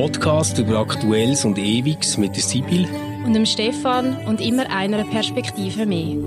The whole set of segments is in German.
Podcast über Aktuelles und Ewiges mit der Sibyl. Und dem Stefan und immer einer Perspektive mehr.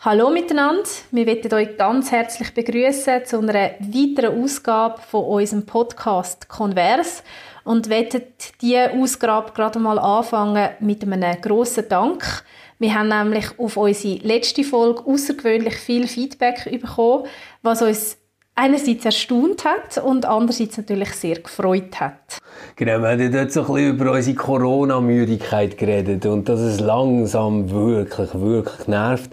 Hallo miteinander, wir möchten euch ganz herzlich begrüßen zu einer weiteren Ausgabe von unserem Podcast Converse und möchten diese Ausgabe gerade mal anfangen mit einem grossen Dank wir haben nämlich auf unsere letzte Folge außergewöhnlich viel Feedback bekommen, was uns einerseits erstaunt hat und andererseits natürlich sehr gefreut hat. Genau, wir haben dort so ein bisschen über unsere Corona-Müdigkeit geredet und dass es langsam wirklich, wirklich nervt.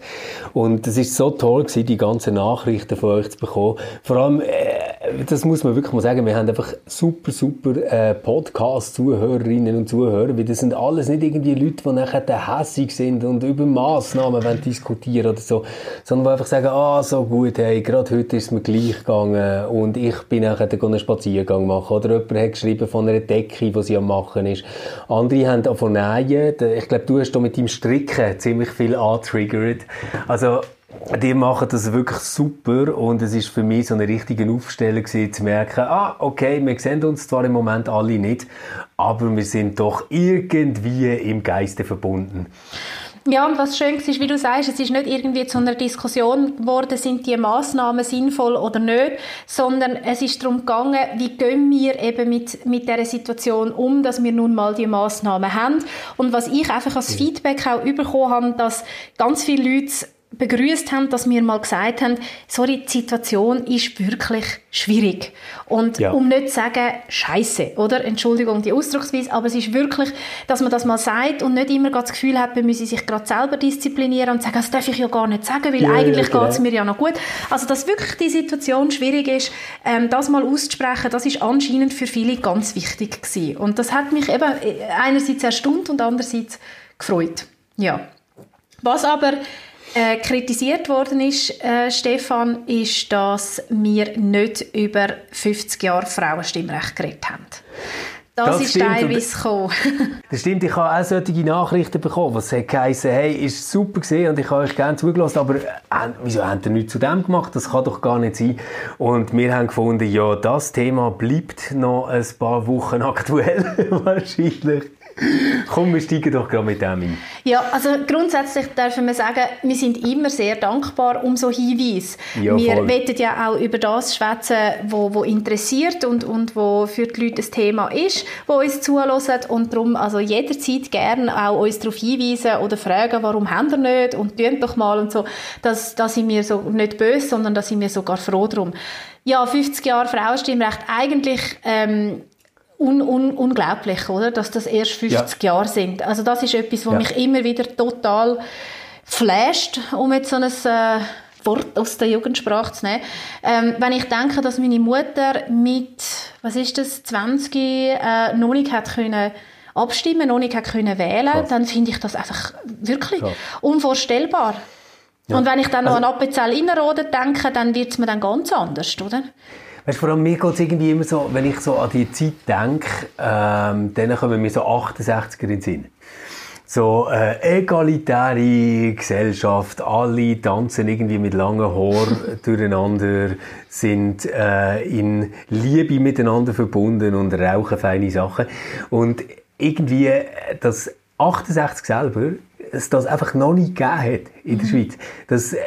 Und es ist so toll gewesen, die ganzen Nachrichten von euch zu bekommen. Vor allem, äh, das muss man wirklich mal sagen, wir haben einfach super, super äh, Podcast-Zuhörerinnen und Zuhörer, weil das sind alles nicht irgendwie Leute, die nachher hässig sind und über Massnahmen diskutieren oder so, sondern die einfach sagen, ah, so gut, hey, gerade heute ist es mir gleich gegangen und ich bin nachher einen Spaziergang machen. Oder jemand hat geschrieben von einer Decke, die sie am machen ist. Andere haben auch von nähen. Ich glaube, du hast da mit deinem Stricken ziemlich viel angetriggert. Also, die machen das wirklich super und es ist für mich so eine richtige Aufstellung gewesen, zu merken, ah, okay, wir sehen uns zwar im Moment alle nicht, aber wir sind doch irgendwie im Geiste verbunden. Ja, und was schön ist, wie du sagst, es ist nicht irgendwie zu einer Diskussion geworden, sind die Maßnahmen sinnvoll oder nicht, sondern es ist darum gegangen, wie gehen wir eben mit, mit dieser Situation um, dass wir nun mal die Maßnahmen haben. Und was ich einfach als Feedback auch bekommen habe, dass ganz viele Leute begrüßt haben, dass wir mal gesagt haben, sorry, die Situation ist wirklich schwierig. Und ja. um nicht zu sagen, Scheiße, oder? Entschuldigung die Ausdrucksweise, aber es ist wirklich, dass man das mal sagt und nicht immer das Gefühl hat, man müsse sich gerade selber disziplinieren und sagen, das darf ich ja gar nicht sagen, weil ja, eigentlich ja, geht es mir ja noch gut. Also, dass wirklich die Situation schwierig ist, ähm, das mal auszusprechen, das ist anscheinend für viele ganz wichtig gewesen. Und das hat mich eben einerseits erstaunt und andererseits gefreut. Ja. Was aber äh, kritisiert worden ist, äh, Stefan, ist, dass wir nicht über 50 Jahre Frauenstimmrecht geredet haben. Das, das ist stimmt. teilweise gekommen. das stimmt, ich habe auch solche Nachrichten bekommen, was hat geheißen, hey, ist super gesehen und ich habe euch gerne zugelassen, aber äh, wieso habt ihr nichts zu dem gemacht? Das kann doch gar nicht sein. Und wir haben gefunden, ja, das Thema bleibt noch ein paar Wochen aktuell, wahrscheinlich. Komm, wir steigen doch gerade mit dem ein. Ja, also grundsätzlich dürfen wir sagen, wir sind immer sehr dankbar um so Hinweise. Ja, wir wollen ja auch über das schwätzen, wo, wo interessiert und, und wo für die Leute das Thema ist, wo uns zuhören und darum also jederzeit gerne auch uns darauf hinweisen oder fragen, warum haben wir nicht und tun doch mal und so. Das, da sind wir so nicht böse, sondern da sind wir sogar froh drum. Ja, 50 Jahre Frauenstimmrecht, eigentlich ähm, un, un, unglaublich, oder? Dass das erst 50 ja. Jahre sind. Also das ist etwas, was ja. mich immer wieder total flasht, um jetzt so ein äh, Wort aus der Jugendsprache zu nehmen. Ähm, wenn ich denke, dass meine Mutter mit, was ist das, 20 äh, noch nicht hat können abstimmen, noch nicht hat können wählen, Krass. dann finde ich das einfach wirklich Krass. unvorstellbar. Ja. Und wenn ich dann noch also, an Appenzell Innerrhoden denke, dann wird es mir dann ganz anders, oder? Weißt, vor allem mir geht es irgendwie immer so, wenn ich so an die Zeit denke, ähm, dann kommen mir so 68er in den Sinn. So äh, egalitäre Gesellschaft, alle tanzen irgendwie mit langen Haaren durcheinander, sind äh, in Liebe miteinander verbunden und rauchen feine Sachen. Und irgendwie äh, das 68 selber es das einfach noch nie gegeben hat in der mhm. Schweiz. Dass, äh,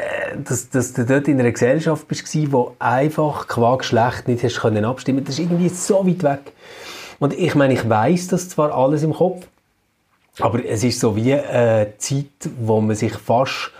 dass, dass du dort in einer Gesellschaft bist, wo einfach qua Geschlecht nicht hast können abstimmen. Das ist irgendwie so weit weg. Und ich meine, ich weiß das zwar alles im Kopf, aber es ist so wie eine Zeit, wo man sich fast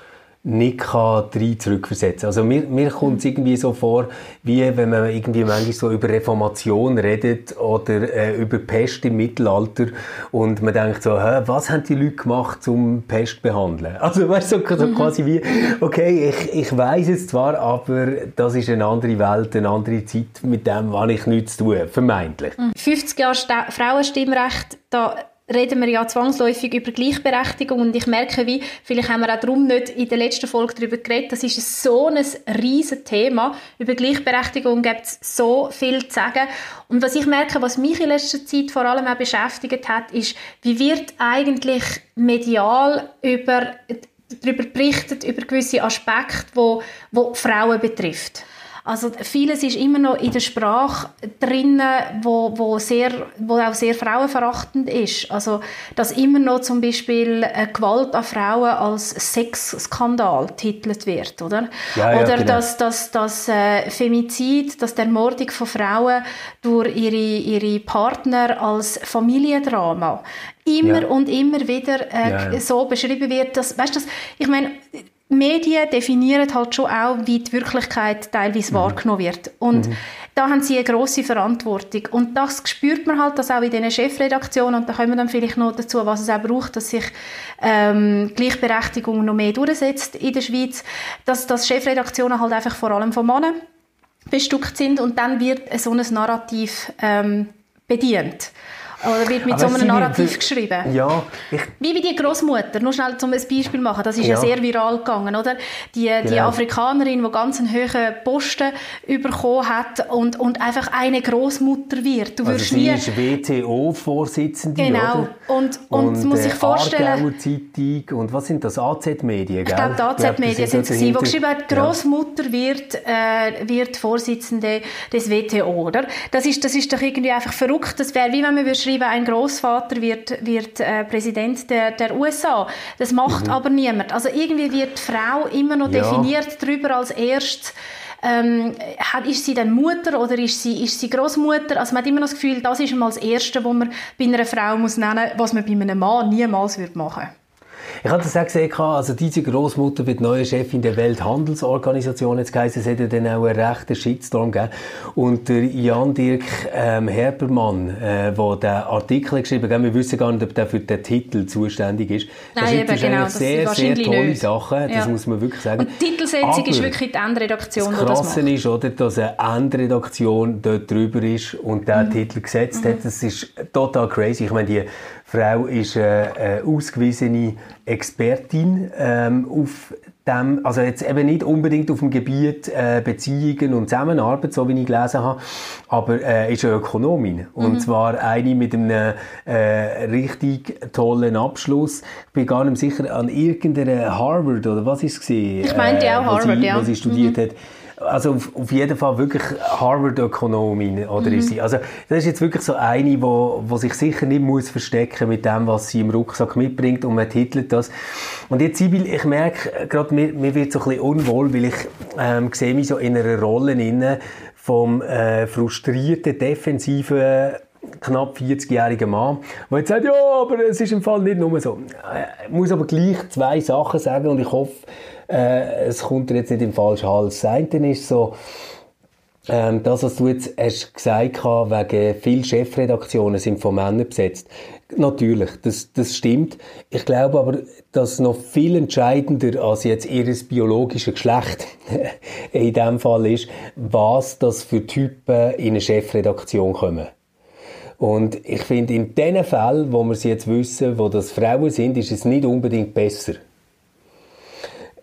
nicht kann rein zurückversetzen Also mir, mir kommt es irgendwie so vor, wie wenn man irgendwie manchmal so über Reformation redet oder äh, über Pest im Mittelalter und man denkt so, Hä, was haben die Leute gemacht, um Pest zu behandeln? Also weißt du, so, so mhm. quasi wie, okay, ich, ich weiß es zwar, aber das ist eine andere Welt, eine andere Zeit, mit dem habe ich nichts zu tun, vermeintlich. 50 Jahre Frauenstimmrecht, da reden wir ja zwangsläufig über Gleichberechtigung und ich merke, wie, vielleicht haben wir auch darum nicht in der letzten Folge darüber geredet, das ist so ein riesen Thema. Über Gleichberechtigung gibt es so viel zu sagen. Und was ich merke, was mich in letzter Zeit vor allem auch beschäftigt hat, ist, wie wird eigentlich medial über darüber berichtet, über gewisse Aspekte, wo, wo Frauen betrifft. Also vieles ist immer noch in der Sprache drin, wo, wo, sehr, wo auch sehr frauenverachtend ist. Also dass immer noch zum Beispiel äh, Gewalt an Frauen als Sexskandal titelt wird, oder? Ja, ja, oder genau. dass, dass, dass äh, Femizid, dass die Ermordung von Frauen durch ihre, ihre Partner als Familiendrama immer ja. und immer wieder äh, so beschrieben wird, dass, weißt du, ich meine, Medien definieren halt schon auch, wie die Wirklichkeit teilweise mhm. wahrgenommen wird. Und mhm. da haben sie eine grosse Verantwortung. Und das spürt man halt, dass auch in diesen Chefredaktionen, und da kommen wir dann vielleicht noch dazu, was es auch braucht, dass sich ähm, Gleichberechtigung noch mehr durchsetzt in der Schweiz, dass, dass Chefredaktionen halt einfach vor allem von Männern bestückt sind und dann wird so ein Narrativ ähm, bedient. Oder wird mit Aber so einem Narrativ geschrieben? Ja. Ich, Wie bei die Großmutter, nur schnell um ein Beispiel machen, das ist ja, ja sehr viral gegangen, oder? Die, genau. die Afrikanerin, die ganz einen hohen Posten bekommen hat und, und einfach eine Großmutter wird. Du also sie nie... ist WTO-Vorsitzende, Genau. Und, und, und muss sich vorstellen... Zeitung und was sind das? AZ-Medien, Ich glaube, die AZ-Medien sind es, die geschrieben haben, Großmutter ja. wird, äh, wird Vorsitzende des WTO, oder? Das ist, das ist doch irgendwie einfach verrückt. Das wäre, wie wenn man würde geschrieben, ein Großvater wird, wird äh, Präsident der, der USA. Das macht mhm. aber niemand. Also irgendwie wird die Frau immer noch ja. definiert darüber als erstes. Ähm, ist sie dann Mutter oder ist sie, ist sie Großmutter? Also man hat immer noch das Gefühl, das ist mal das Erste, was man bei einer Frau muss nennen muss, was man bei einem Mann niemals machen würde. Ich habe das auch gesehen, also diese Großmutter wird neue Chefin der Welthandelsorganisation, jetzt geheißen, es hätte dann auch einen rechten Shitstorm gegeben. Und der Jan-Dirk ähm, Herbermann, äh, der den Artikel geschrieben hat, wir wissen gar nicht, ob der für den Titel zuständig ist. Nein, eben, genau. Das sehr, sehr tolle nicht. Sachen, das ja. muss man wirklich sagen. Und die Titelsetzung Aber ist wirklich die Endredaktion, das Krasse ist, oder, dass eine Endredaktion dort drüber ist und der mhm. Titel gesetzt mhm. hat. Das ist total crazy. Ich meine, die Frau ist eine, eine ausgewiesene Expertin ähm, auf dem, also jetzt eben nicht unbedingt auf dem Gebiet äh, Beziehungen und Zusammenarbeit, so wie ich gelesen habe, aber äh, ist eine Ökonomin und mhm. zwar eine mit einem äh, richtig tollen Abschluss. Ich bin gar nicht sicher an irgendeiner Harvard oder was ist es Ich meinte äh, auch Harvard, sie, ja. Was sie studiert mhm. hat also auf, jeden Fall wirklich Harvard-Ökonomin, oder mhm. ist sie? Also das ist jetzt wirklich so eine, wo, wo sich sicher nicht muss verstecken mit dem, was sie im Rucksack mitbringt und man titelt das. Und jetzt, Sibyl, ich merke gerade, mir, mir wird so ein bisschen unwohl, weil ich ähm, sehe mich so in einer Rolle inne vom äh, frustrierten, defensiven knapp 40-jährigen Mann, der jetzt sagt, ja, aber es ist im Fall nicht nur so. Ich muss aber gleich zwei Sachen sagen und ich hoffe, äh, es kommt dir jetzt nicht im falschen Hals. Das eine ist so, ähm, das, was du jetzt hast gesagt hast, wegen viele Chefredaktionen sind von Männern besetzt. Natürlich, das, das stimmt. Ich glaube aber, dass noch viel entscheidender als jetzt ihr biologisches Geschlecht in dem Fall ist, was das für Typen in eine Chefredaktion kommen. Und ich finde, in den Fällen, wo wir es jetzt wissen, wo das Frauen sind, ist es nicht unbedingt besser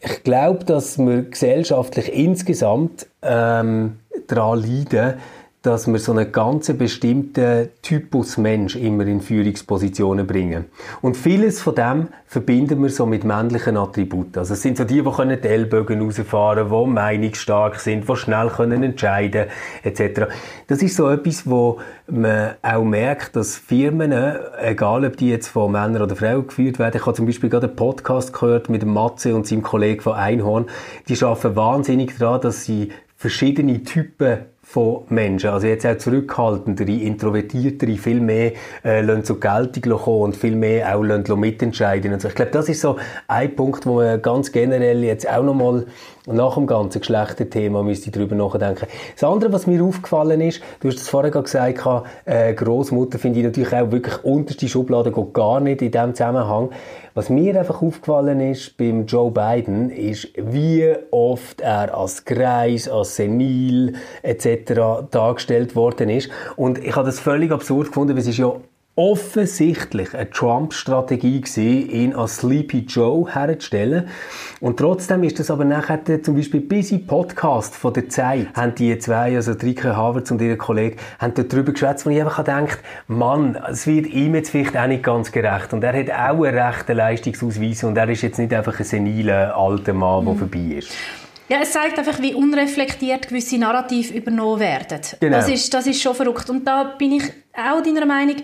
ich glaube, dass wir gesellschaftlich insgesamt ähm, daran leiden, dass wir so einen ganz bestimmten Typus Mensch immer in Führungspositionen bringen. Und vieles von dem verbinden wir so mit männlichen Attributen. Also es sind so die, die können die Ellbogen rausfahren, die meinungsstark sind, die schnell können entscheiden etc. Das ist so etwas, wo man auch merkt, dass Firmen, egal ob die jetzt von Männern oder Frauen geführt werden, ich habe zum Beispiel gerade einen Podcast gehört mit Matze und seinem Kollegen von Einhorn, die arbeiten wahnsinnig daran, dass sie verschiedene Typen von Menschen. Also jetzt auch zurückhaltendere, introvertiertere, viel mehr äh, lassen zur Geltung kommen und viel mehr auch lassen mitentscheiden. Und so. Ich glaube, das ist so ein Punkt, wo man ganz generell jetzt auch nochmal nach dem ganzen Geschlechterthema müsste ich darüber nachdenken. Das andere, was mir aufgefallen ist, du hast es vorher gesagt, äh, Großmutter finde ich natürlich auch wirklich unterste Schublade, geht gar nicht in diesem Zusammenhang. Was mir einfach aufgefallen ist beim Joe Biden, ist, wie oft er als Greis, als Senil etc. dargestellt worden ist. Und ich habe das völlig absurd gefunden, weil es ist ja offensichtlich eine Trump-Strategie gewesen, ihn als Sleepy Joe herzustellen. Und trotzdem ist das aber nachher zum Beispiel bis in Podcast von der Zeit, haben die zwei, also Trike Havertz und ihre Kollegen, haben dort drüber geschwätzt, wo ich einfach gedacht Mann, es wird ihm jetzt vielleicht auch nicht ganz gerecht. Und er hat auch einen rechten Leistungsausweis und er ist jetzt nicht einfach ein seniler alter Mann, der mhm. vorbei ist. Ja, es zeigt einfach, wie unreflektiert gewisse Narrative übernommen werden. Genau. Das, ist, das ist schon verrückt. Und da bin ich auch deiner Meinung,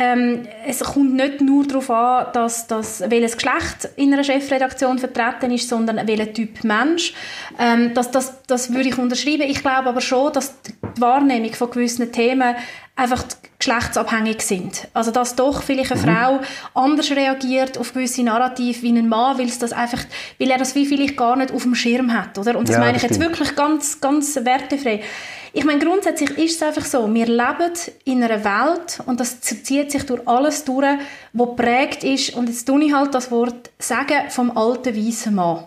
ähm, es kommt nicht nur darauf an, dass, dass welches Geschlecht in einer Chefredaktion vertreten ist, sondern welcher Typ Mensch. Ähm, das, das, das würde ich unterschreiben. Ich glaube aber schon, dass die Wahrnehmung von gewissen Themen einfach geschlechtsabhängig sind. Also dass doch vielleicht eine mhm. Frau anders reagiert auf gewisse Narrative wie ein Mann, weil, das einfach, weil er das wie vielleicht gar nicht auf dem Schirm hat. Oder? Und das ja, meine ich jetzt wirklich ganz, ganz wertefrei. Ich meine, grundsätzlich ist es einfach so, wir leben in einer Welt und das zieht sich durch alles durch, wo prägt ist, und jetzt tue ich halt das Wort sagen, vom alten weißen Mann.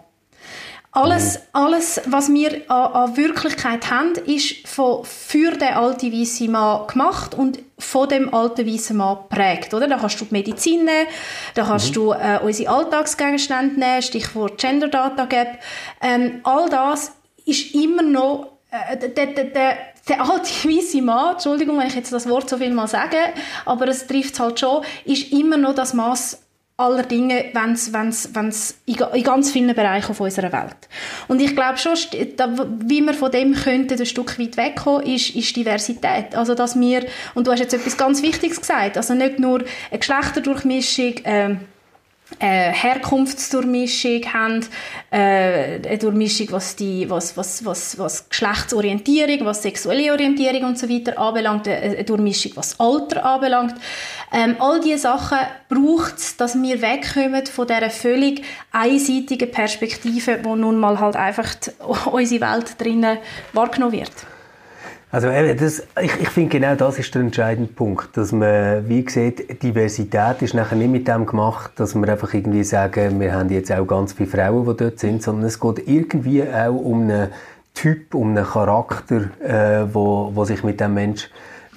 Alles, alles, was wir an, an, Wirklichkeit haben, ist von, für den alten weißen Mann gemacht und von dem alten weißen Mann prägt, oder? Da kannst du die Medizin nehmen, da kannst mhm. du äh, unsere Alltagsgegenstände nehmen, Stichwort Gender Data Gap. Ähm, all das ist immer noch äh, der, der, der, der alte weisse Mann, Entschuldigung, wenn ich jetzt das Wort so viel mal sage, aber es trifft halt schon, ist immer noch das Maß aller Dinge, wenn es in, in ganz vielen Bereichen auf unserer Welt. Und ich glaube schon, wie wir von dem könnten ein Stück weit wegkommen, ist, ist Diversität. Also dass wir, und du hast jetzt etwas ganz Wichtiges gesagt, also nicht nur eine Geschlechterdurchmischung, äh, äh, Herkunftsdurchmischung haben, äh, eine Durchmischung, was, die, was, was, was, was Geschlechtsorientierung, was sexuelle Orientierung und so weiter anbelangt, eine Durchmischung, was Alter anbelangt. Ähm, all diese Sachen braucht es, dass wir wegkommen von dieser völlig einseitigen Perspektive, wo nun mal halt einfach die, unsere Welt drinnen wahrgenommen wird. Also das, ich, ich finde genau das ist der entscheidende Punkt, dass man, wie gesagt, Diversität ist nachher nicht mit dem gemacht, dass wir einfach irgendwie sagen, wir haben jetzt auch ganz viele Frauen, die dort sind, sondern es geht irgendwie auch um einen Typ, um einen Charakter, äh, wo, wo sich mit dem Mensch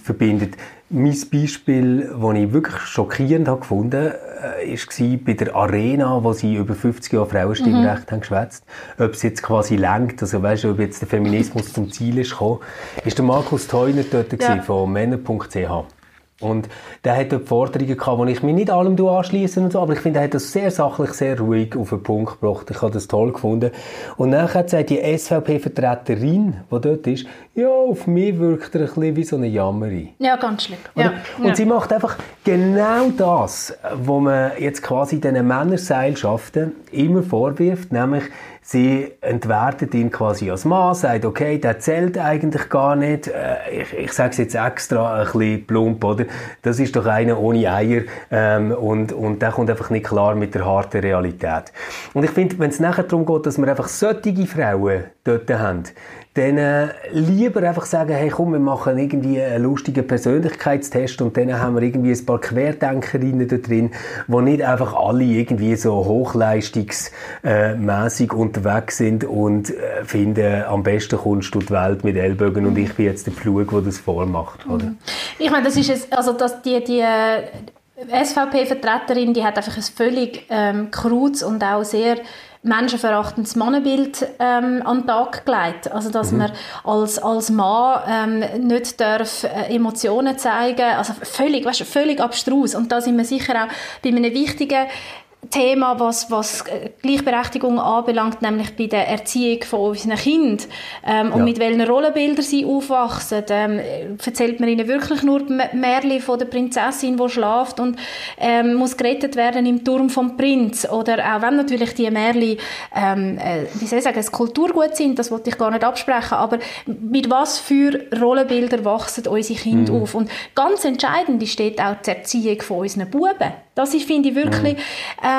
verbindet. Mein Beispiel, das ich wirklich schockierend habe gefunden äh, war bei der Arena, wo sie über 50 Jahre Frauenstimmrecht mhm. haben geschwätzt. Ob es jetzt quasi lenkt, also weißt du, ob jetzt der Feminismus zum Ziel ist gekommen, ist der Markus Theuner dort ja. von männer.ch. Und der hat dort Forderungen gehabt, wo ich mich nicht allem anschließen und so, aber ich finde, er hat das sehr sachlich, sehr ruhig auf den Punkt gebracht. Ich habe das toll gefunden. Und dann hat die SVP-Vertreterin, die dort ist, ja, auf mich wirkt er ein bisschen wie so eine Jammerin. Ja, ganz schlimm. Ja. Und ja. sie macht einfach genau das, was man jetzt quasi diesen Männerseilschaften immer vorwirft, nämlich, Sie entwertet ihn quasi als Mann, sagt, okay, der zählt eigentlich gar nicht. Äh, ich, ich sage es jetzt extra ein bisschen plump, oder? Das ist doch einer ohne Eier ähm, und, und der kommt einfach nicht klar mit der harten Realität. Und ich finde, wenn es nachher darum geht, dass wir einfach solche Frauen dort haben, dann äh, lieber einfach sagen, hey komm, wir machen irgendwie einen lustigen Persönlichkeitstest und dann haben wir irgendwie ein paar Querdenkerinnen da drin, wo nicht einfach alle irgendwie so hochleistungsmäßig unterwegs sind und äh, finden, am besten kommst du die Welt mit Ellbogen und ich bin jetzt der Pflug, der das vormacht, oder? Mhm. Ich meine, das ist es, also dass die, die äh, SVP-Vertreterin, die hat einfach ein völlig ähm, kruz und auch sehr menschenverachtendes Mannenbild ähm, an den Tag gelegt. Also, dass mhm. man als, als Mann ähm, nicht darf äh, Emotionen zeigen Also, völlig, weißt, völlig abstrus. Und da sind wir sicher auch bei einem wichtigen Thema, was, was Gleichberechtigung anbelangt, nämlich bei der Erziehung von unseren Kindern ähm, und mit welchen Rollenbildern sie aufwachsen. Ähm, erzählt man ihnen wirklich nur Märchen von der Prinzessin, die schlaft und ähm, muss gerettet werden im Turm vom Prinz. Oder auch wenn natürlich die Märchen, ähm, äh, wie soll ich sagen, das Kulturgut sind, das wollte ich gar nicht absprechen, aber mit was für Rollenbilder wachsen unsere Kinder mhm. auf? Und ganz entscheidend steht auch die Erziehung von unseren Buben. Das ist, finde ich, wirklich mhm.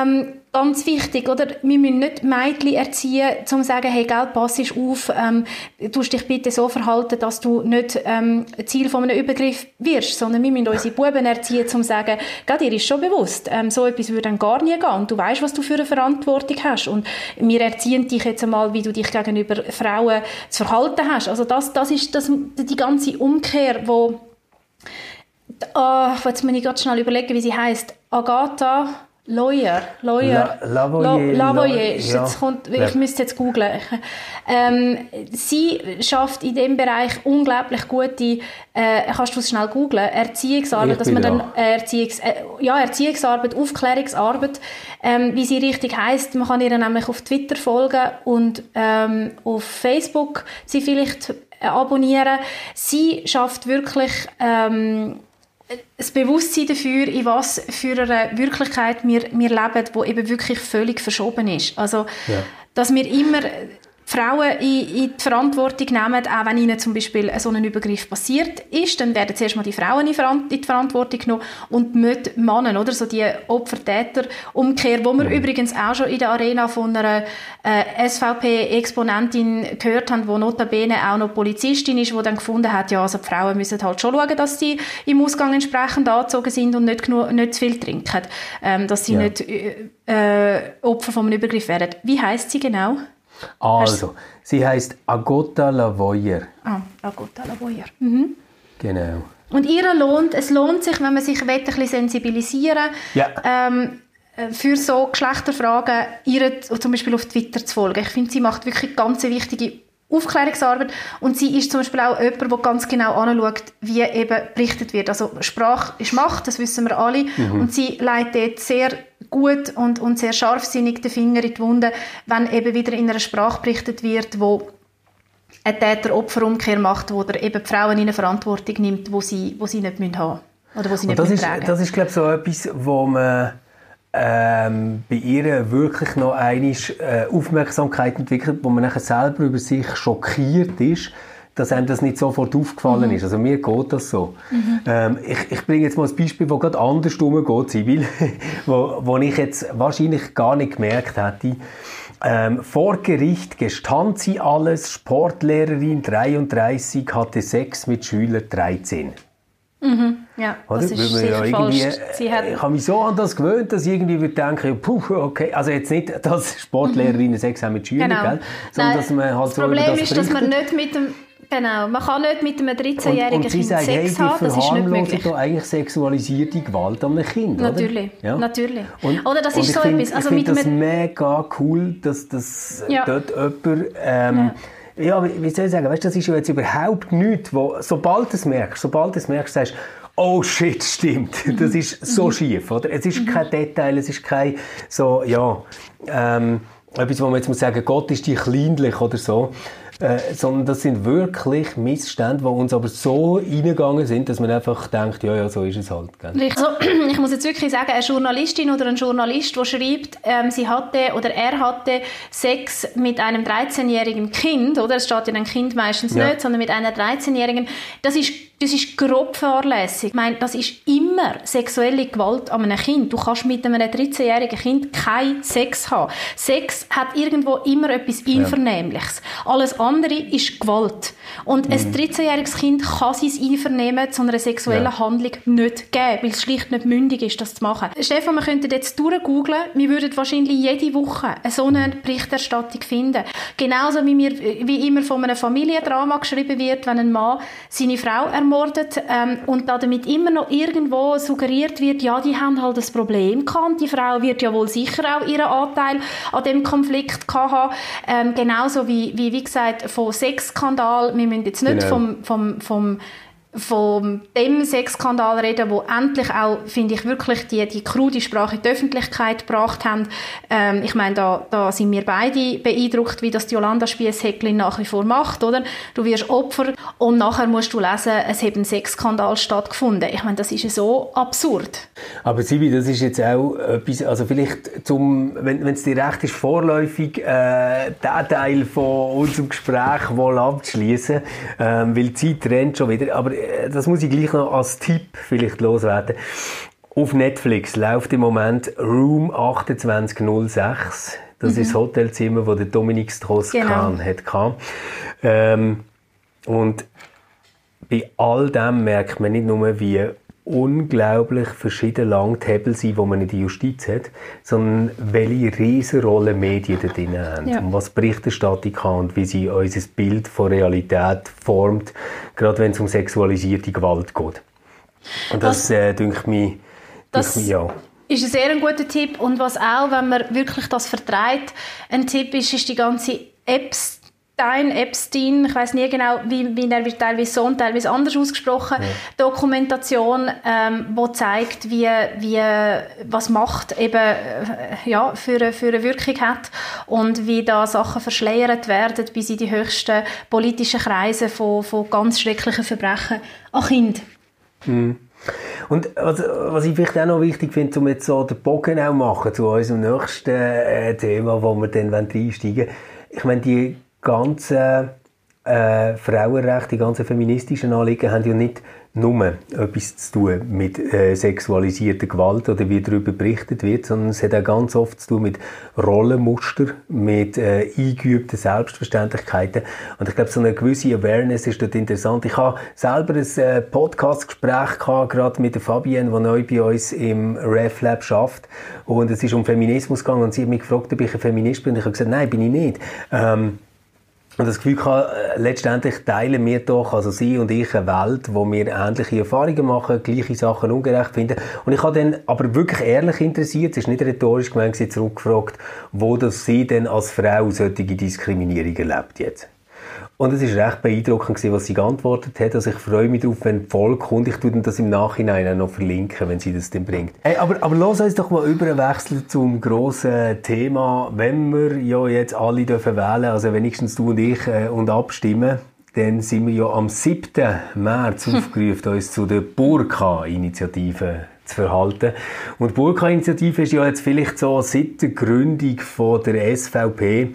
Ähm, ganz wichtig, oder? Wir müssen nicht Mädchen erziehen, um zu sagen, hey, gell, pass auf, ähm, du dich bitte so verhalten, dass du nicht ähm, Ziel von einem Übergriff wirst, sondern wir müssen unsere Buben erziehen, um zu sagen, gell, dir ist schon bewusst, ähm, so etwas würde dann gar nie gehen und du weißt, was du für eine Verantwortung hast und wir erziehen dich jetzt einmal, wie du dich gegenüber Frauen zu verhalten hast. Also das, das ist das, die ganze Umkehr, wo Oh, jetzt muss ich ganz schnell überlegen, wie sie heißt. Agatha Lawyer, Lawyer, La, Lavoyer, Lavoyer. ja. Jetzt kommt, ich müsste jetzt googlen. Ähm, sie schafft in dem Bereich unglaublich gute, äh, kannst du es schnell googlen, Erziehungsarbeit, dass man dann da. äh, Erziehungs, äh, ja, Erziehungsarbeit, Aufklärungsarbeit, ähm, wie sie richtig heißt. Man kann ihr nämlich auf Twitter folgen und ähm, auf Facebook sie vielleicht äh, abonnieren. Sie schafft wirklich ähm, das Bewusstsein dafür, in was für einer Wirklichkeit wir, wir leben, die eben wirklich völlig verschoben ist. Also, Ja. dass wir immer Frauen in, in die Verantwortung nehmen, auch wenn ihnen zum Beispiel so ein Übergriff passiert ist, dann werden zuerst mal die Frauen in, die Verantwortung genommen und nicht die Männer, oder? So die Opfer-Täter-Umkehr, wo wir übrigens auch schon in der Arena von einer äh, SVP-Exponentin gehört haben, wo notabene auch noch Polizistin ist, die dann gefunden hat, ja, also die Frauen müssen halt schon schauen, dass sie im Ausgang entsprechend angezogen sind und nicht, genug, nicht zu viel trinken, ähm, dass sie Ja. nicht äh, Opfer von einem Übergriff werden. Wie heißt sie genau? Also, sie heißt Agota Lavoyer. Ah, Agota Lavoyer. Mhm. Genau. Und ihr lohnt, es lohnt sich, wenn man sich will, ein bisschen sensibilisieren Ja. ähm, äh, für so Geschlechterfragen, ihr zum Beispiel auf Twitter zu folgen. Ich finde, sie macht wirklich ganz wichtige Aufklärungsarbeit und sie ist zum Beispiel auch jemand, der ganz genau anschaut, wie eben berichtet wird. Also Sprache ist Macht, das wissen wir alle und sie leitet dort sehr gut und, und sehr scharfsinnig den Finger in die Wunde, wenn eben wieder in einer Sprache berichtet wird, wo eine Täter-Opfer-Umkehr macht, wo der eben die Frauen in eine Verantwortung nimmt, wo sie, wo sie nicht müssen haben oder wo sie Und nicht das müssen ist, tragen. das ist glaube ich, so etwas, wo man ähm, bei ihr wirklich noch einmal äh, Aufmerksamkeit entwickelt, wo man nachher selber über sich schockiert ist, dass einem das nicht sofort aufgefallen ist. Also mir geht das so. Ähm, ich, ich bringe jetzt mal ein Beispiel, das gerade andersrum geht, Sibyl, wo, wo ich jetzt wahrscheinlich gar nicht gemerkt hätte. Ähm, vor Gericht gestand sie alles, Sportlehrerin 33, hatte Sex mit Schüler 13. ja, Oder? das ist sicher ja irgendwie, äh, ich habe mich so an das gewöhnt, dass ich irgendwie würde denken, puh, okay, also jetzt nicht, dass Sportlehrerinnen Sex haben mit Schülern, genau. gell? sondern Nein, dass man halt das so Problem über das ist, dass man berichtet. nicht mit dem Genau, man kann nicht mit einem und, 13-jährigen und sie Kind sagt, hey, Sex die haben, das ist nicht möglich. da eigentlich sexualisierte Gewalt an einem Kind, Natürlich, oder? Ja. natürlich. Und, Oder das ist so find, etwas, also ich mit finde das einem- mega cool, dass das Ja. dort jemand, ähm, ja. wie wie soll ich sagen, weißt, das ist ja jetzt überhaupt nichts, wo, sobald du es merkst, sobald du es merkst, sagst oh shit, stimmt, das ist so schief, oder? Es ist kein Detail, es ist kein, so, ja, ähm, etwas, wo man jetzt muss sagen, Gott ist die kleinlich oder so, äh, sondern das sind wirklich Missstände, die uns aber so reingegangen sind, dass man einfach denkt, ja, ja, so ist es halt. Gell? Also, ich muss jetzt wirklich sagen, eine Journalistin oder ein Journalist, der schreibt, ähm, sie hatte oder er hatte Sex mit einem 13-jährigen Kind, oder? Es steht ja ein Kind meistens Ja. nicht, sondern mit einer 13-jährigen. Das ist, das ist grob fahrlässig. Ich meine, das ist immer sexuelle Gewalt an einem Kind. Du kannst mit einem 13-jährigen Kind keinen Sex haben. Sex hat irgendwo immer etwas Einvernehmliches. Alles andere ist Gewalt. Und ein 13-jähriges Kind kann sein Einvernehmen zu einer sexuellen Ja. Handlung nicht geben, weil es schlicht nicht mündig ist, das zu machen. Stefan, wir könnten jetzt durchgooglen, wir würden wahrscheinlich jede Woche eine so eine Berichterstattung finden. Genauso wie, wir, wie immer von einem Familiendrama geschrieben wird, wenn ein Mann seine Frau ermordet ähm, und da damit immer noch irgendwo suggeriert wird, ja, die haben halt das Problem gehabt die Frau wird ja wohl sicher auch ihren Anteil an dem Konflikt gehabt haben. Ähm, genauso wie, wie, wie gesagt, von Sexskandal, wir müssen jetzt nicht Genau. vom, vom, vom von dem Sexskandal reden, wo endlich auch, finde ich, wirklich die, die krude Sprache in die Öffentlichkeit gebracht haben. Ähm, ich meine, da, da sind wir beide beeindruckt, wie das die Jolanda Spiess-Häcklin nach wie vor macht, oder? Du wirst Opfer und nachher musst du lesen, es hat ein Sexskandal stattgefunden. Ich meine, das ist ja so absurd. Aber Sibi, das ist jetzt auch etwas, also vielleicht zum, wenn es dir recht ist, vorläufig äh, den Teil von unserem Gespräch wohl abzuschließen, ähm, weil die Zeit rennt schon wieder. Aber äh, das muss ich gleich noch als Tipp vielleicht loswerden. Auf Netflix läuft im Moment Room 2806. Das ist das Hotelzimmer, das der Dominik Strauss-Kahn hatte. Ähm, und bei all dem merkt man nicht nur, wie unglaublich verschieden lang die Hebel sind, die man in der Justiz hat, sondern welche Riesenrolle Medien da drin haben. Ja. Und was Berichterstattung kann und wie sie unser Bild von Realität formt, gerade wenn es um sexualisierte Gewalt geht. Und das, äh, denke mich, das mich, ja. ist ein sehr guter Tipp. Und was auch, wenn man wirklich das vertreibt, ein Tipp ist, ist die ganze Apps Epstein, Epstein, ich weiß nie genau, wie, wie er wird teilweise so und teilweise anders ausgesprochen, ja. Dokumentation, ähm, wo zeigt, wie, wie, was Macht eben äh, ja, für, für eine Wirkung hat und wie da Sachen verschleiert werden bis in die höchsten politischen Kreise von, von ganz schrecklichen Verbrechen an Kind. Mhm. Und was, was ich vielleicht auch noch wichtig finde, um jetzt so den Bogen auch machen zu unserem nächsten äh, Thema, wo wir dann einsteigen wollen. Ich meine, die ganzen äh, Frauenrechte, die ganzen feministischen Anliegen haben ja nicht nur etwas zu tun mit äh, sexualisierter Gewalt oder wie darüber berichtet wird, sondern es hat auch ganz oft zu tun mit Rollenmuster, mit äh, eingeübten Selbstverständlichkeiten. Und ich glaube, so eine gewisse Awareness ist dort interessant. Ich habe selber ein äh, Podcast-Gespräch gehabt, gerade mit der Fabienne, die neu bei uns im RefLab schafft. Und es ist um Feminismus gegangen und sie hat mich gefragt, ob ich ein Feminist bin. Und ich habe gesagt, nein, bin ich nicht. Ähm, und das Gefühl hatte, äh, letztendlich teilen wir doch, also Sie und ich, eine Welt, wo wir ähnliche Erfahrungen machen, gleiche Sachen ungerecht finden. Und ich habe dann aber wirklich ehrlich interessiert, es ist nicht rhetorisch gemeint, zurückgefragt, wo das Sie denn als Frau solche Diskriminierung erlebt jetzt. Und es war recht beeindruckend, was sie geantwortet hat. Also ich freue mich darauf, wenn die Folge kommt. Ich tue das im Nachhinein auch noch verlinken, wenn sie das dann bringt. Hey, aber, aber lass uns doch mal überwechseln zum grossen Thema. Wenn wir ja jetzt alle dürfen wählen, also wenigstens du und ich, äh, und abstimmen, dann sind wir ja am 7. März aufgerufen, uns zu der Burka-Initiative zu verhalten. Und die Burka-Initiative ist ja jetzt vielleicht so seit der Gründung von der SVP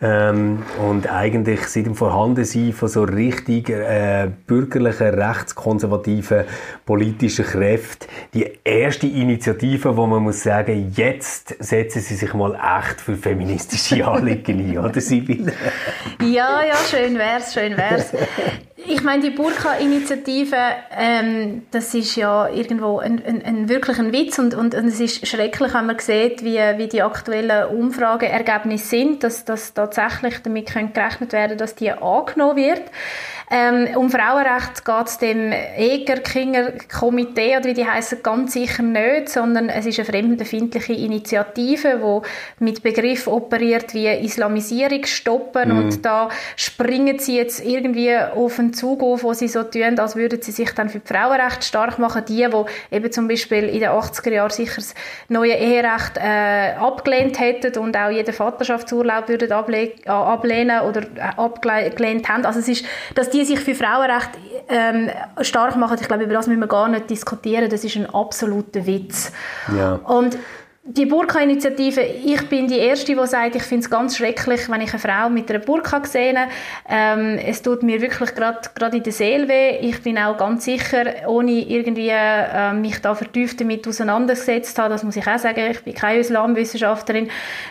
ähm, und eigentlich seit dem Vorhandensein von so richtig äh, bürgerlichen, rechtskonservativen politischen Kräften die erste Initiative, wo man muss sagen, jetzt setzen sie sich mal echt für feministische Anliegen ein, oder Sibylle? ja, ja, schön wär's, schön wär's. Ich meine, die Burka-Initiative, ähm, das ist ja irgendwo ein, ein, ein wirklich ein Witz und, und, und, es ist schrecklich, wenn man sieht, wie, wie die aktuellen Umfrageergebnisse sind, dass, dass tatsächlich damit gerechnet werden dass die angenommen wird. Ähm, um Frauenrecht geht es dem Eger-Kinger Komitee, oder wie die heißen, ganz sicher nicht, sondern es ist eine fremdenfindliche Initiative, die mit Begriff operiert wie Islamisierung stoppen mm. und da springen sie jetzt irgendwie auf einen Zug auf, wo sie so tun, als würden sie sich dann für die Frauenrechte stark machen. Die, die eben zum Beispiel in den 80er Jahren sicher das neue Eherecht äh, abgelehnt hätten und auch jeden Vaterschaftsurlaub würden ablehnen oder äh, abgelehnt haben. Also es ist, dass die sich für Frauenrecht ähm, stark machen, ich glaube, über das müssen wir gar nicht diskutieren, das ist ein absoluter Witz. Ja. Und die Burka-Initiative, ich bin die Erste, die sagt, ich finde es ganz schrecklich, wenn ich eine Frau mit einer Burka sehe. Ähm, es tut mir wirklich gerade in der Seele weh. Ich bin auch ganz sicher, ohne irgendwie äh, mich da vertieft damit auseinandergesetzt habe, das muss ich auch sagen, ich bin keine Islamwissenschaftlerin,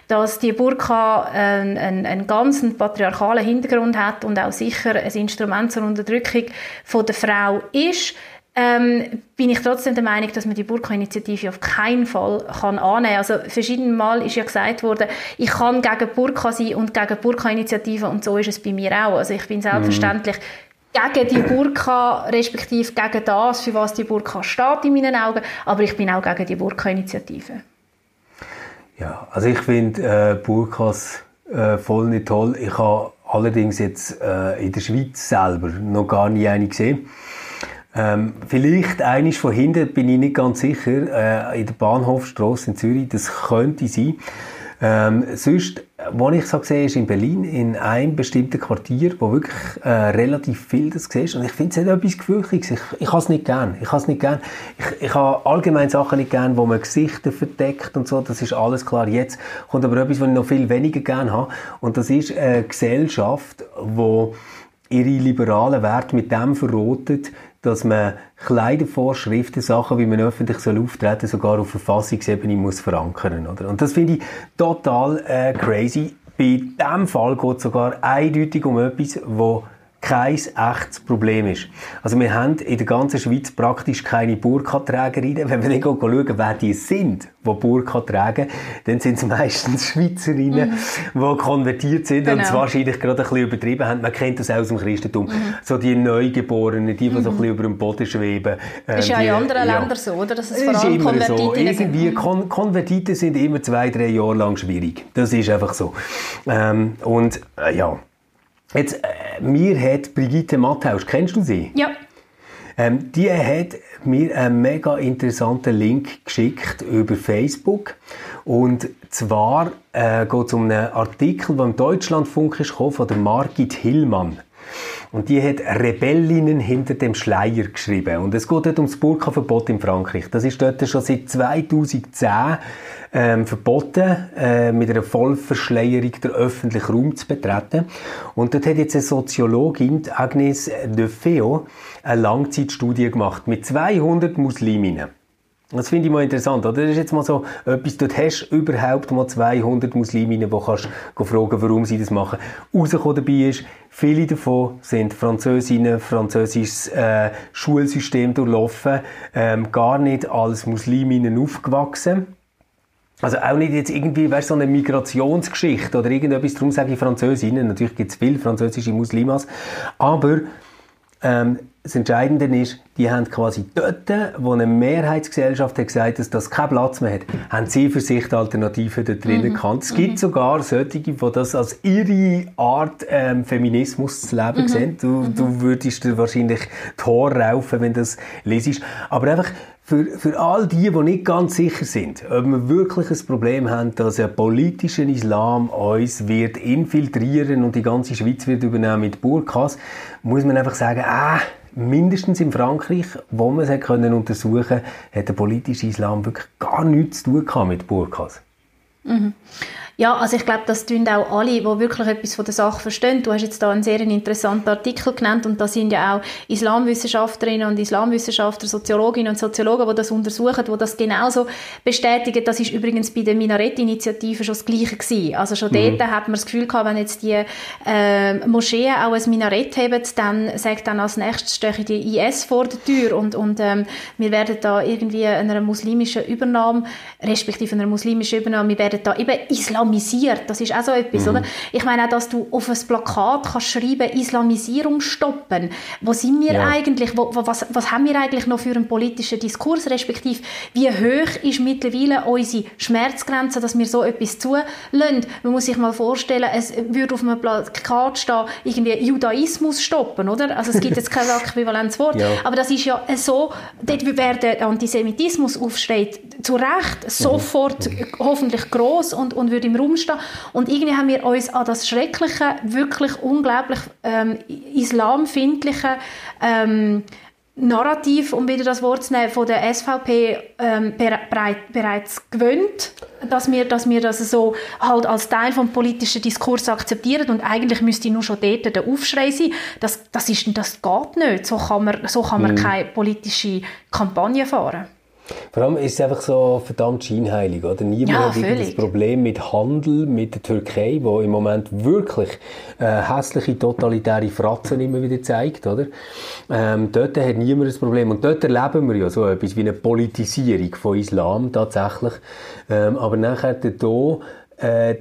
dass die Burka äh, einen, einen ganz patriarchalen Hintergrund hat und auch sicher ein Instrument zur Unterdrückung von der Frau ist ähm, bin ich trotzdem der Meinung, dass man die Burka-Initiative auf keinen Fall kann annehmen kann. Also verschiedene Mal ist ja gesagt worden, ich kann gegen Burka sein und gegen Burka-Initiative und so ist es bei mir auch. Also ich bin selbstverständlich mhm. gegen die Burka, respektive gegen das, für was die Burka steht in meinen Augen, aber ich bin auch gegen die Burka-Initiative. Ja, also ich finde äh, Burkas äh, voll nicht toll. Ich habe allerdings jetzt äh, in der Schweiz selber noch gar nie eine gesehen. Ähm, vielleicht eines von hinten, bin ich nicht ganz sicher, äh, in der Bahnhofstrasse in Zürich, das könnte sein. Ähm, sonst, wo ich so sehe, ist in Berlin, in einem bestimmten Quartier, wo wirklich äh, relativ viel das siehst. Und ich finde es etwas Gefürchtiges. Ich, ich habe es nicht gern. Ich habe nicht gern. Ich, ich habe allgemein Sachen nicht gern, wo man Gesichter verdeckt und so. Das ist alles klar. Jetzt kommt aber etwas, was ich noch viel weniger gern habe. Und das ist eine Gesellschaft, wo ihre liberalen Werte mit dem verrotet, dass man Kleidervorschriften, Sachen, wie man öffentlich soll auftreten sogar auf Verfassungsebene muss verankern. Oder? Und das finde ich total äh, crazy. Bei diesem Fall geht es sogar eindeutig um etwas, wo kein echtes Problem ist. Also wir haben in der ganzen Schweiz praktisch keine Burka-Trägerinnen. Wenn wir dann schauen, wer die sind, die Burka tragen, dann sind es meistens Schweizerinnen, mhm. die konvertiert sind genau. und es wahrscheinlich gerade ein bisschen übertrieben haben. Man kennt das auch aus dem Christentum. Mhm. So die Neugeborenen, die, die mhm. so ein bisschen über dem Boden schweben. Ähm, ist ja in anderen ja, Ländern so, oder? Dass es vor allem ist immer so. Irgendwie, Kon Konvertiten sind immer zwei, drei Jahre lang schwierig. Das ist einfach so. Ähm, und äh, ja, jetzt, äh, mir hat Brigitte Matthaus, kennst du sie? Ja. Ähm, die hat mir einen mega interessanten Link geschickt über Facebook. Und zwar äh, geht es um einen Artikel, der im Deutschlandfunk ist, von der Margit Hillmann. Und die hat Rebellinnen hinter dem Schleier geschrieben. Und es geht dort ums Burka-Verbot in Frankreich. Das ist dort schon seit 2010 ähm, verboten, äh, mit einer Vollverschleierung der öffentlichen Raum zu betreten. Und dort hat jetzt eine Soziologin, Agnes de Feo, eine Langzeitstudie gemacht mit 200 Musliminnen. Das finde ich mal interessant, oder? Das ist jetzt mal so etwas, dort hast du überhaupt mal 200 Musliminnen, die kannst fragen, warum sie das machen. Rausgekommen dabei ist, viele davon sind Französinnen, französisches äh, Schulsystem durchlaufen, ähm, gar nicht als Musliminnen aufgewachsen. Also auch nicht jetzt irgendwie, weißt, so eine Migrationsgeschichte oder irgendetwas, darum sage ich Französinnen. Natürlich gibt es viele französische Muslimas, aber ähm, das Entscheidende ist, die haben quasi dort, wo eine Mehrheitsgesellschaft hat gesagt dass das keinen Platz mehr hat, haben sie für sich die Alternativen da drinnen mhm. gekannt. Es gibt mhm. sogar solche, die das als ihre Art ähm, Feminismus zu leben mhm. sehen. Du, mhm. du würdest dir wahrscheinlich Tor raufen, wenn du das lesest. Aber einfach, für, für all die, die nicht ganz sicher sind, ob wir wirklich ein Problem haben, dass ein politischer Islam uns wird infiltrieren und die ganze Schweiz wird übernehmen mit Burkas, muss man einfach sagen, ah, mindestens in Frankreich, wo man es können untersuchen hat der politische Islam wirklich gar nichts zu tun mit Burkas. Mhm. Ja, also ich glaube, das tun auch alle, die wirklich etwas von der Sache verstehen. Du hast jetzt da einen sehr interessanten Artikel genannt und da sind ja auch Islamwissenschaftlerinnen und Islamwissenschaftler, Soziologinnen und Soziologen, die das untersuchen, die das genauso bestätigen. Das ist übrigens bei der Minarett-Initiative schon das Gleiche gewesen. Also schon mhm. dort hat man das Gefühl gehabt, wenn jetzt die äh, Moscheen auch ein Minarett haben, dann sagt dann als nächstes stehe die IS vor der Tür und, und ähm, wir werden da irgendwie einer muslimischen Übernahme, respektive einer muslimischen Übernahme, wir werden da eben Islam islamisiert. Das ist auch so etwas, mhm. oder? Ich meine auch, dass du auf ein Plakat kannst schreiben, Islamisierung stoppen. Wo sind wir ja. eigentlich? Wo, was, was haben wir eigentlich noch für einen politischen Diskurs? Respektive, wie hoch ist mittlerweile unsere Schmerzgrenze, dass wir so etwas zulassen? Man muss sich mal vorstellen, es würde auf einem Plakat stehen, irgendwie Judaismus stoppen, oder? Also es gibt jetzt kein äquivalentes Wort. Ja. Aber das ist ja so, dort wäre der Antisemitismus aufsteht, zu Recht mhm. sofort mhm. hoffentlich groß und, und würde im Raum stehen. Und irgendwie haben wir uns an das schreckliche, wirklich unglaublich ähm, islamfindliche ähm, Narrativ, um wieder das Wort zu nehmen, von der SVP ähm, bereit, bereits gewöhnt, dass wir, dass wir das so halt als Teil vom politischen Diskurs akzeptieren und eigentlich müsste nur schon dort der Aufschrei sein. Das, das, ist, das geht nicht. So kann man, so kann man mhm. keine politische Kampagne fahren. Vor allem ist es einfach so verdammt scheinheilig, oder? Niemand ja, hat das Problem mit Handel mit der Türkei, wo im Moment wirklich äh, hässliche totalitäre Fratzen immer wieder zeigt, oder? Ähm, dort hat niemand das Problem. Und dort erleben wir ja so etwas wie eine Politisierung von Islam tatsächlich. Ähm, aber nachher hier äh,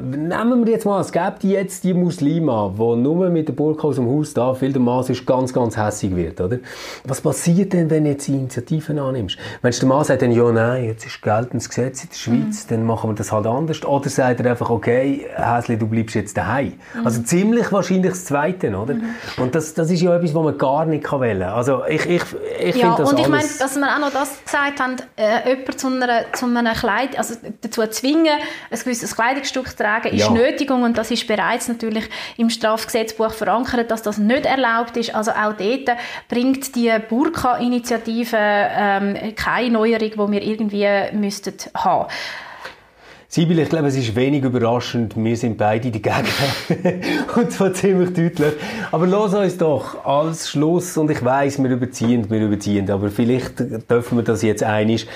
nehmen wir jetzt mal, es gibt jetzt die Muslime, die nur mit der Burka aus dem Haus da viel der Maß ist, ganz, ganz hässig wird, oder? Was passiert denn, wenn du jetzt die Initiativen annimmst? Wenn der Mann sagt dann, ja, nein, jetzt ist geltendes Gesetz in der Schweiz, mhm. dann machen wir das halt anders. Oder sagt er einfach, okay, Häsli, du bleibst jetzt daheim. Mhm. Also ziemlich wahrscheinlich das Zweite, oder? Mhm. Und das, das ist ja etwas, was man gar nicht wählen kann. Also ich, ich, ich ja, finde das und ich meine, dass wir auch noch das gesagt haben, äh, jemanden zu einer, zu einer Kleid, also dazu zwingen, gewisses Kleidungsstück tragen ist ja. Nötigung und das ist bereits natürlich im Strafgesetzbuch verankert, dass das nicht erlaubt ist. Also auch dort bringt die Burka-Initiative ähm, keine Neuerung, die wir irgendwie müssten haben. Sibyl, ich glaube, es ist wenig überraschend. Wir sind beide dagegen. und zwar ziemlich deutlich. Aber los uns doch als Schluss, und ich weiß, wir überziehen, wir überziehen, aber vielleicht dürfen wir das jetzt einig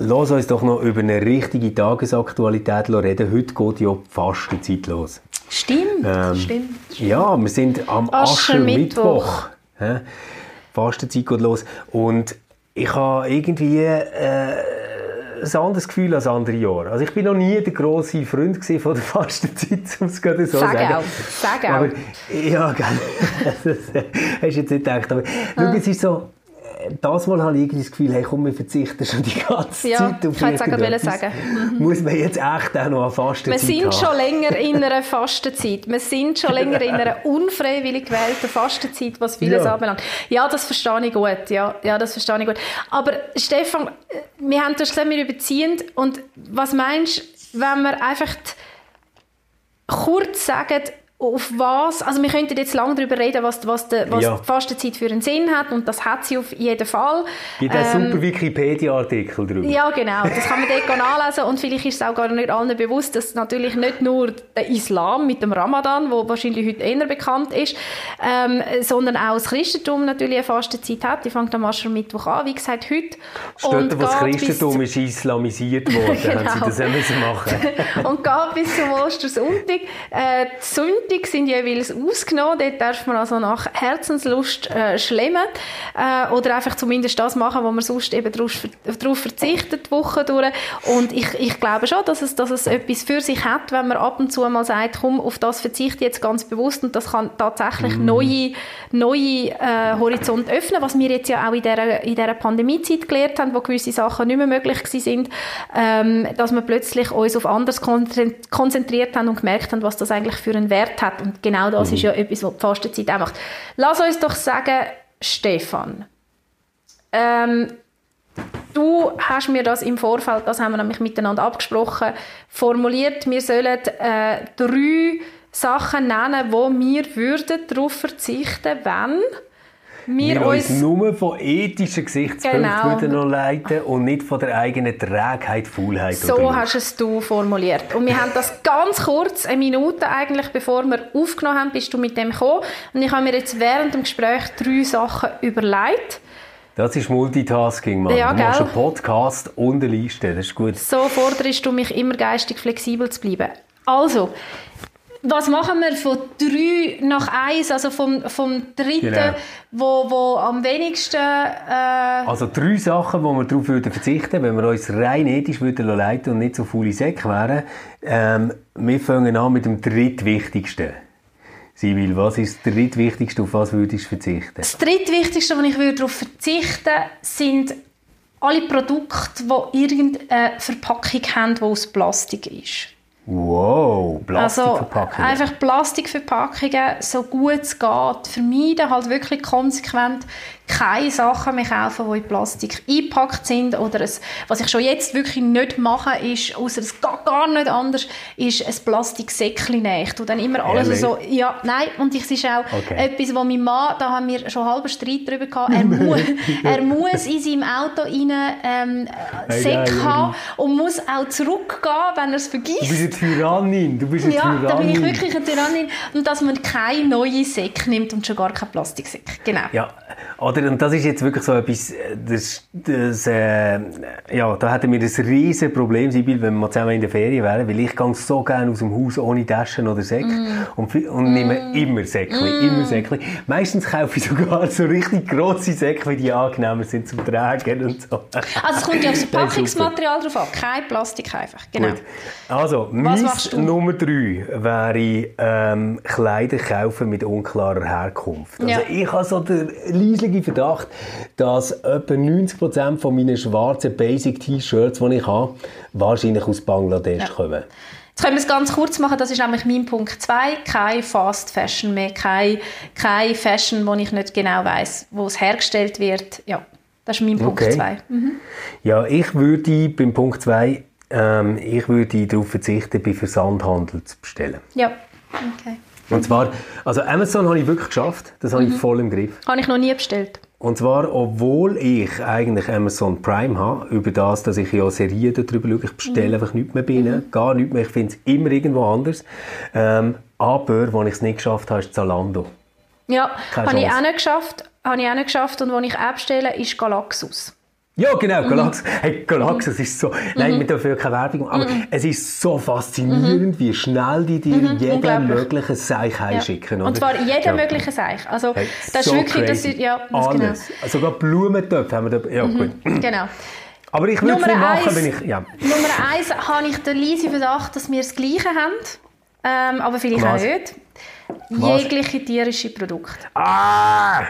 Lass uns doch noch über eine richtige Tagesaktualität reden. Heute geht ja die Fastenzeit los. Stimmt, ähm, stimmt, stimmt, Ja, wir sind am Aschermittwoch. Ascher Fastenzeit geht los. Und ich habe irgendwie äh, ein anderes Gefühl als andere Jahre. Also ich bin noch nie der grosse Freund von der Fastenzeit, um es gerade so Sag sagen. Auch. Sag auch. Aber, ja, gell. das hast du jetzt nicht gedacht. Aber ah. es ist so, das Mal habe ich irgendwie das Gefühl, hey, komm, wir verzichten schon die ganze ja, Zeit auf ich irgendetwas. sagen. Mhm. Muss man jetzt echt auch noch an Fastenzeit Wir sind haben. schon länger in einer Fastenzeit. Wir sind schon länger in einer unfreiwillig gewählten Fastenzeit, was vieles ja. anbelangt. Ja, das verstehe ich gut. Ja, ja, das verstehe ich gut. Aber Stefan, wir haben das gesagt, wir überziehen. Und was meinst du, wenn wir einfach kurz sagen, auf was, also wir könnten jetzt lange darüber reden, was, was, de, was ja. die Fastenzeit für einen Sinn hat und das hat sie auf jeden Fall. Gibt ähm, einen super Wikipedia-Artikel darüber. Ja, genau, das kann man dort nachlesen und vielleicht ist es auch gar nicht allen bewusst, dass natürlich nicht nur der Islam mit dem Ramadan, wo wahrscheinlich heute eher bekannt ist, ähm, sondern auch das Christentum natürlich eine Fastenzeit hat. Die fängt am Aschermittwoch an, wie gesagt, heute. Steht, wo das Christentum ist islamisiert worden, genau. haben sie das müssen machen Und geht bis zum Ostersonntag. Äh, Sonntage sind jeweils ausgenommen. Dort darf man also nach Herzenslust äh, schlemmen äh, oder einfach zumindest das machen, wo man sonst eben darauf verzichtet, die Woche durch. Und ich, ich glaube schon, dass es, dass es etwas für sich hat, wenn man ab und zu mal sagt, komm, auf das verzichte ich jetzt ganz bewusst und das kann tatsächlich mm. neue, neue äh, Horizonte öffnen, was wir jetzt ja auch in dieser, in dieser Pandemiezeit gelernt haben, wo gewisse Sachen nicht mehr möglich sind, ähm, dass wir plötzlich uns auf anderes konzentriert haben und gemerkt haben, was das eigentlich für einen Wert Wert hat. Und genau das mhm. ist ja etwas, was die Fastenzeit auch macht. Lass uns doch sagen, Stefan, ähm, du hast mir das im Vorfeld, das haben wir nämlich miteinander abgesprochen, formuliert, wir sollen äh, drei Sachen nennen, wo wir würden darauf verzichten, wenn wir, wir uns, nur von ethischen Gesichtspunkten genau. leiten und nicht von der eigenen Trägheit, Faulheit. So hast es du formuliert. Und wir haben das ganz kurz, eine Minute eigentlich, bevor wir aufgenommen haben, bist du mit dem gekommen. Und ich habe mir jetzt während dem Gespräch drei Sachen überlegt. Das ist Multitasking, Mann. Ja, du machst einen Podcast und eine Liste, das ist gut. So forderst du mich immer geistig flexibel zu bleiben. Also, was machen wir von drei nach eins, also vom, vom dritten, genau. wo, wo am wenigsten... Äh also drei Sachen, wo wir darauf würden verzichten wenn wir uns rein ethisch würden leiten und nicht so faule Säcke wären. Ähm, wir fangen an mit dem drittwichtigsten. Sibyl, was ist das drittwichtigste, auf was würdest du verzichten? Das drittwichtigste, was ich darauf verzichten sind alle Produkte, die irgendeine Verpackung haben, die aus Plastik ist. Wow, Plastikverpackungen. Also einfach Plastikverpackungen, so gut es geht, vermeiden, halt wirklich konsequent keine Sachen mehr kaufen, die in Plastik eingepackt sind. Oder ein, was ich schon jetzt wirklich nicht mache, ist, außer es geht gar nicht anders, ist ein Plastiksäckchen nächt. Und dann immer alles Ehrlich? so, ja, nein. Und es ist auch okay. etwas, wo mein Mann, da haben wir schon halben Streit darüber gehabt, er, muss, er muss in seinem Auto rein ähm, Säck haben und muss auch zurückgehen, wenn er es vergisst. Du bist eine Tyrannin. Du bist eine ja, Tyrannin. da bin ich wirklich eine Tyrannin. Und dass man keine neue Säcke nimmt und schon gar keinen Plastiksäck. Genau. Ja, oder, und das ist jetzt wirklich so etwas, das, das, äh, ja, da hätten wir ein riesen Problem, Sibyl, wenn wir zusammen in der Ferien wären, weil ich gehe so gerne aus dem Haus ohne Taschen oder Säcke mm. und, und mm. nehme immer Säckchen, mm. immer Säckchen. Meistens kaufe ich sogar so richtig grosse Säckchen, die angenehmer sind zum Tragen und so. Also es kommt ja aufs Packungsmaterial drauf an, kein Plastik einfach, genau. Gut. Also, Was Nummer drei wäre ähm, Kleider kaufen mit unklarer Herkunft. Also ja. ich habe so riesigen Verdacht, dass etwa 90% von meinen schwarzen Basic-T-Shirts, die ich habe, wahrscheinlich aus Bangladesch ja. kommen. Jetzt können wir es ganz kurz machen, das ist nämlich mein Punkt 2. Kein Fast Fashion mehr, kein, kein Fashion, wo ich nicht genau weiß, wo es hergestellt wird. Ja, das ist mein Punkt 2. Okay. Mhm. Ja, ich würde beim Punkt 2 ähm, ich würde darauf verzichten, bei Versandhandel zu bestellen. Ja, okay. Und zwar, also Amazon habe ich wirklich geschafft, das habe mhm. ich voll im Griff. Habe ich noch nie bestellt. Und zwar, obwohl ich eigentlich Amazon Prime habe, über das, dass ich ja Serien darüber schaue, ich bestelle mhm. einfach nichts mehr bei mhm. gar nichts mehr, ich finde es immer irgendwo anders. Ähm, aber, wo ich es nicht geschafft habe, ist Zalando. Ja, habe ich auch nicht geschafft, habe ich auch nicht geschafft und was ich auch bestelle, ist Galaxus. Ja, genau, Galax. Mhm. Hey, Galax, es ist so, nein, mhm. wir dürfen ja keine Werbung machen, aber mhm. es ist so faszinierend, wie schnell die dir mhm. jeden möglichen Seich heimschicken. Ja. Und zwar jeden ja. möglichen Seich. Also, hey, das so ist wirklich, das ist, ja, das Alles. Genau. Also, sogar Blumentöpfe haben wir da, ja, gut. Genau. Aber ich würde es nicht machen, wenn ich, ja. Nummer eins habe ich den leise Verdacht, dass wir das Gleiche haben, ähm, aber vielleicht Was? auch nicht. Jegliche tierische Produkte. Ah!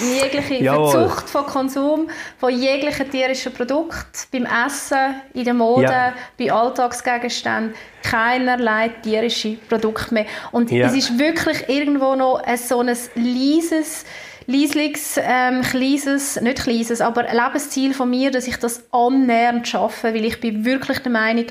Jegliche Jawohl. Verzucht von Konsum von jeglichen tierischen Produkten, beim Essen, in der Mode, ja. bei Alltagsgegenständen, keinerlei tierische Produkte mehr. Und ja. es ist wirklich irgendwo noch ein, so ein leises, leisliches, ähm, kleines, nicht kleines, aber Lebensziel von mir, dass ich das annähernd schaffe, weil ich bin wirklich der Meinung,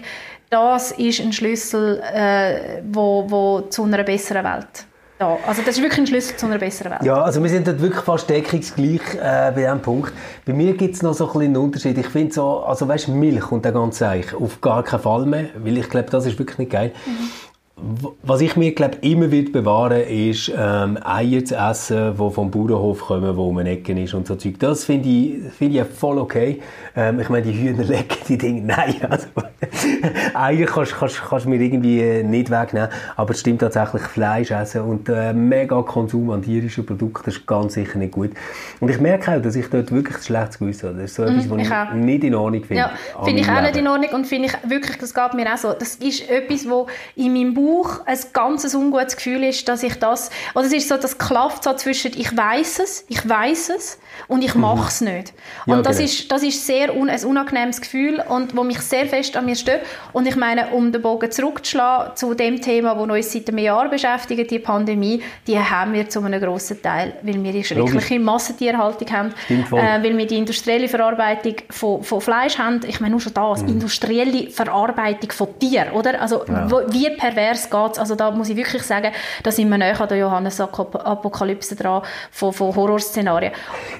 das ist ein Schlüssel äh, wo, wo zu einer besseren Welt. Ja, also das ist wirklich ein Schlüssel zu einer besseren Welt. Ja, also wir sind dort wirklich fast deckungsgleich äh, bei diesem Punkt. Bei mir gibt es noch so ein einen Unterschied. Ich finde so, also weißt Milch und der ganze Eich auf gar keinen Fall mehr, weil ich glaube, das ist wirklich nicht geil. Mhm. Was ich mir glaube immer wird bewahren ist ähm, Eier zu essen, die vom Bauernhof kommen, wo um eine Ecke ist und so Zeug. Das finde ich, find ich voll okay. Ähm, ich meine, die Hühner lecken die Dinge. Nein, also Eier kannst, kannst, kannst mir irgendwie nicht wegnehmen. Aber es stimmt tatsächlich, Fleisch essen und äh, mega Konsum an tierischen Produkten ist ganz sicher nicht gut. Und ich merke auch, dass ich dort wirklich ein schlechtes Gewissen habe. Das ist so etwas, was ich, ich nicht in Ordnung finde. Ja, finde ich auch nicht in Ordnung und finde ich wirklich, das geht mir auch so. Das ist etwas, wo in meinem Buch Bauch ein ganz ungutes Gefühl ist, dass ich das, oder es ist so, das klafft so zwischen ich weiß es, ich weiß es und ich mache es mhm. nicht. Und ja, das, genau. ist, das ist sehr un, ein unangenehmes Gefühl und wo mich sehr fest an mir stört. Und ich meine, um den Bogen zurückzuschlagen zu dem Thema, das uns seit einem Jahr beschäftigt, die Pandemie, die haben wir zu einem grossen Teil, weil wir die schreckliche Massentierhaltung haben, äh, weil wir die industrielle Verarbeitung von, von Fleisch haben. Ich meine, nur schon das, mhm. industrielle Verarbeitung von Tieren, oder? Also ja. wie pervers geht es? Also da muss ich wirklich sagen, da sind wir näher an der Johannes-Apokalypse dran von, von Horrorszenarien.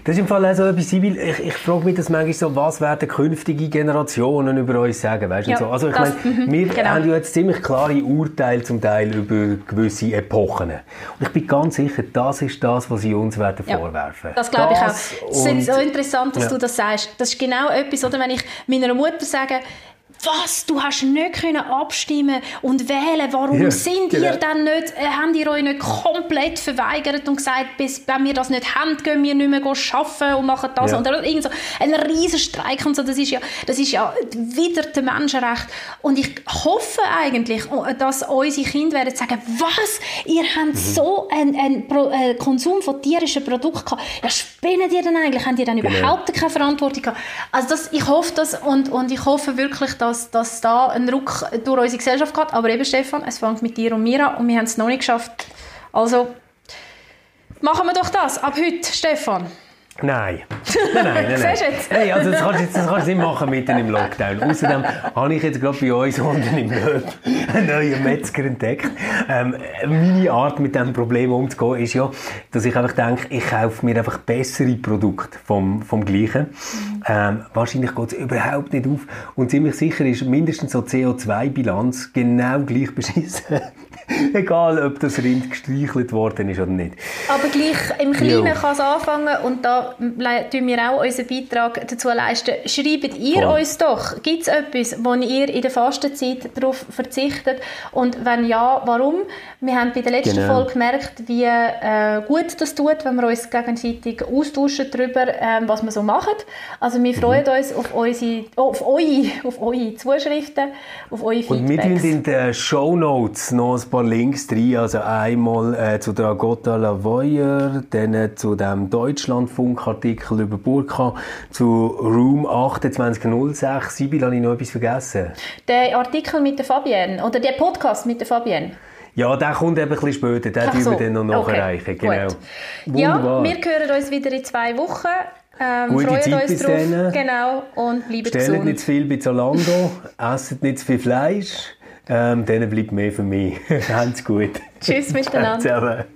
Das ist im Fall auch so etwas, ich, ich frage mich das manchmal so, was werden künftige Generationen über uns sagen, weißt ja, so. Also ich meine, wir genau. haben ja jetzt ziemlich klare Urteile zum Teil über gewisse Epochen. Und ich bin ganz sicher, das ist das, was sie uns werden ja, vorwerfen. Das glaube ich auch. Es ist so interessant, dass ja. du das sagst. Das ist genau etwas, oder wenn ich meiner Mutter sage, was, du hast nicht können abstimmen und wählen, warum ja, sind genau. ihr dann nicht, äh, haben ihr euch nicht komplett verweigert und gesagt, bis, wenn wir das nicht haben, gehen wir nicht mehr arbeiten und machen das ja. und irgend so ein riesen Streik und so, das ist ja, das ist ja wieder der Menschenrecht und ich hoffe eigentlich, dass unsere Kinder werden sagen, was, ihr habt mhm. so einen, einen Pro, äh, Konsum von tierischen Produkten gehabt, ja spinnen ihr denn eigentlich, habt ihr dann genau. überhaupt keine Verantwortung gehabt? Also das, ich hoffe das und, und ich hoffe wirklich, dass dass, dass da ein Ruck durch unsere Gesellschaft geht. Aber eben, Stefan, es fängt mit dir und mir an und wir haben es noch nicht geschafft. Also, machen wir doch das. Ab heute, Stefan. Nein. Nein, nein, nein. nein. Hey, also das kannst, du, das kannst du nicht machen mitten im Lockdown. Außerdem habe ich jetzt gerade bei uns unten im Löb einen neuen Metzger entdeckt. Ähm, meine Art, mit diesem Problem umzugehen, ist ja, dass ich einfach denke, ich kaufe mir einfach bessere Produkte vom, vom Gleichen. Ähm, wahrscheinlich geht es überhaupt nicht auf. Und ziemlich sicher ist mindestens so CO2-Bilanz genau gleich beschissen. Egal, ob das Rind gestreichelt worden ist oder nicht. Aber gleich im Kleinen kann es anfangen und da tun wir auch unseren Beitrag dazu leisten. Schreibt ihr Voll. uns doch, gibt es etwas, wo ihr in der Fastenzeit darauf verzichtet und wenn ja, warum? Wir haben bei der letzten genau. Folge gemerkt, wie äh, gut das tut, wenn wir uns gegenseitig austauschen darüber, äh, was wir so machen. Also wir freuen mhm. uns auf, unsere, auf, eure, auf eure Zuschriften, auf eure Feedbacks. Und wir tun in den Show Notes noch ein paar Links drin. Also einmal äh, zu der Gotha Lavoyer, dann äh, zu dem Deutschlandfunk-Artikel über Burka, zu Room 2806. Sibyl, habe ich noch etwas vergessen? Der Artikel mit der Fabienne, oder der Podcast mit der Fabienne. Ja, der kommt eben ein bisschen später. Den Ach so. wir dann noch nachreichen. Okay. Genau. Ja, wir hören uns wieder in zwei Wochen. Ähm, Gute freuen Zeit uns drauf. Denen. Genau. Und bleiben Stellt gesund. nicht zu viel bei Zalando. esset nicht zu viel Fleisch. Ähm, denen bleibt mehr für mich. Habt's gut. Tschüss miteinander.